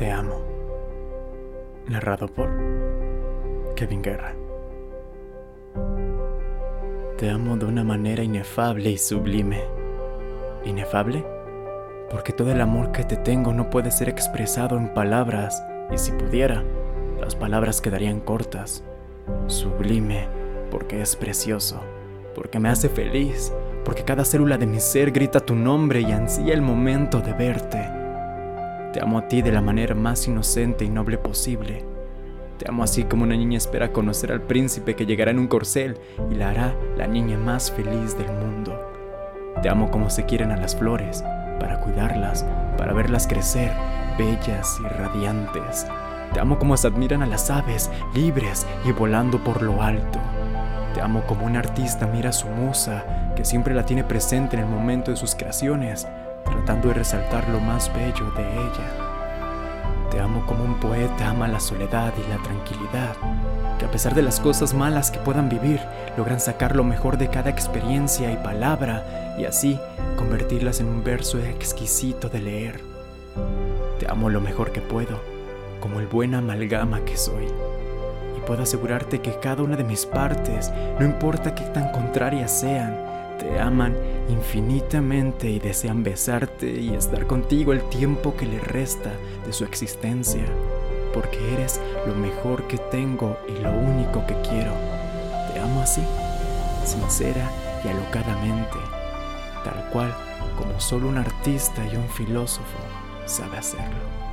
Te amo. Narrado por Kevin Guerra. Te amo de una manera inefable y sublime. ¿Inefable? Porque todo el amor que te tengo no puede ser expresado en palabras, y si pudiera, las palabras quedarían cortas. Sublime, porque es precioso, porque me hace feliz, porque cada célula de mi ser grita tu nombre y ansía el momento de verte. Te amo a ti de la manera más inocente y noble posible. Te amo así como una niña espera conocer al príncipe que llegará en un corcel y la hará la niña más feliz del mundo. Te amo como se quieren a las flores, para cuidarlas, para verlas crecer, bellas y radiantes. Te amo como se admiran a las aves, libres y volando por lo alto. Te amo como un artista mira a su musa, que siempre la tiene presente en el momento de sus creaciones, tratando de resaltar lo más bello de ella. Te amo como un poeta ama la soledad y la tranquilidad, que a pesar de las cosas malas que puedan vivir, logran sacar lo mejor de cada experiencia y palabra y así convertirlas en un verso exquisito de leer. Te amo lo mejor que puedo, como el buen amalgama que soy. Y puedo asegurarte que cada una de mis partes, no importa qué tan contrarias sean, te aman infinitamente y desean besarte y estar contigo el tiempo que le resta de su existencia, porque eres lo mejor que tengo y lo único que quiero. Te amo así, sincera y alocadamente, tal cual como solo un artista y un filósofo sabe hacerlo.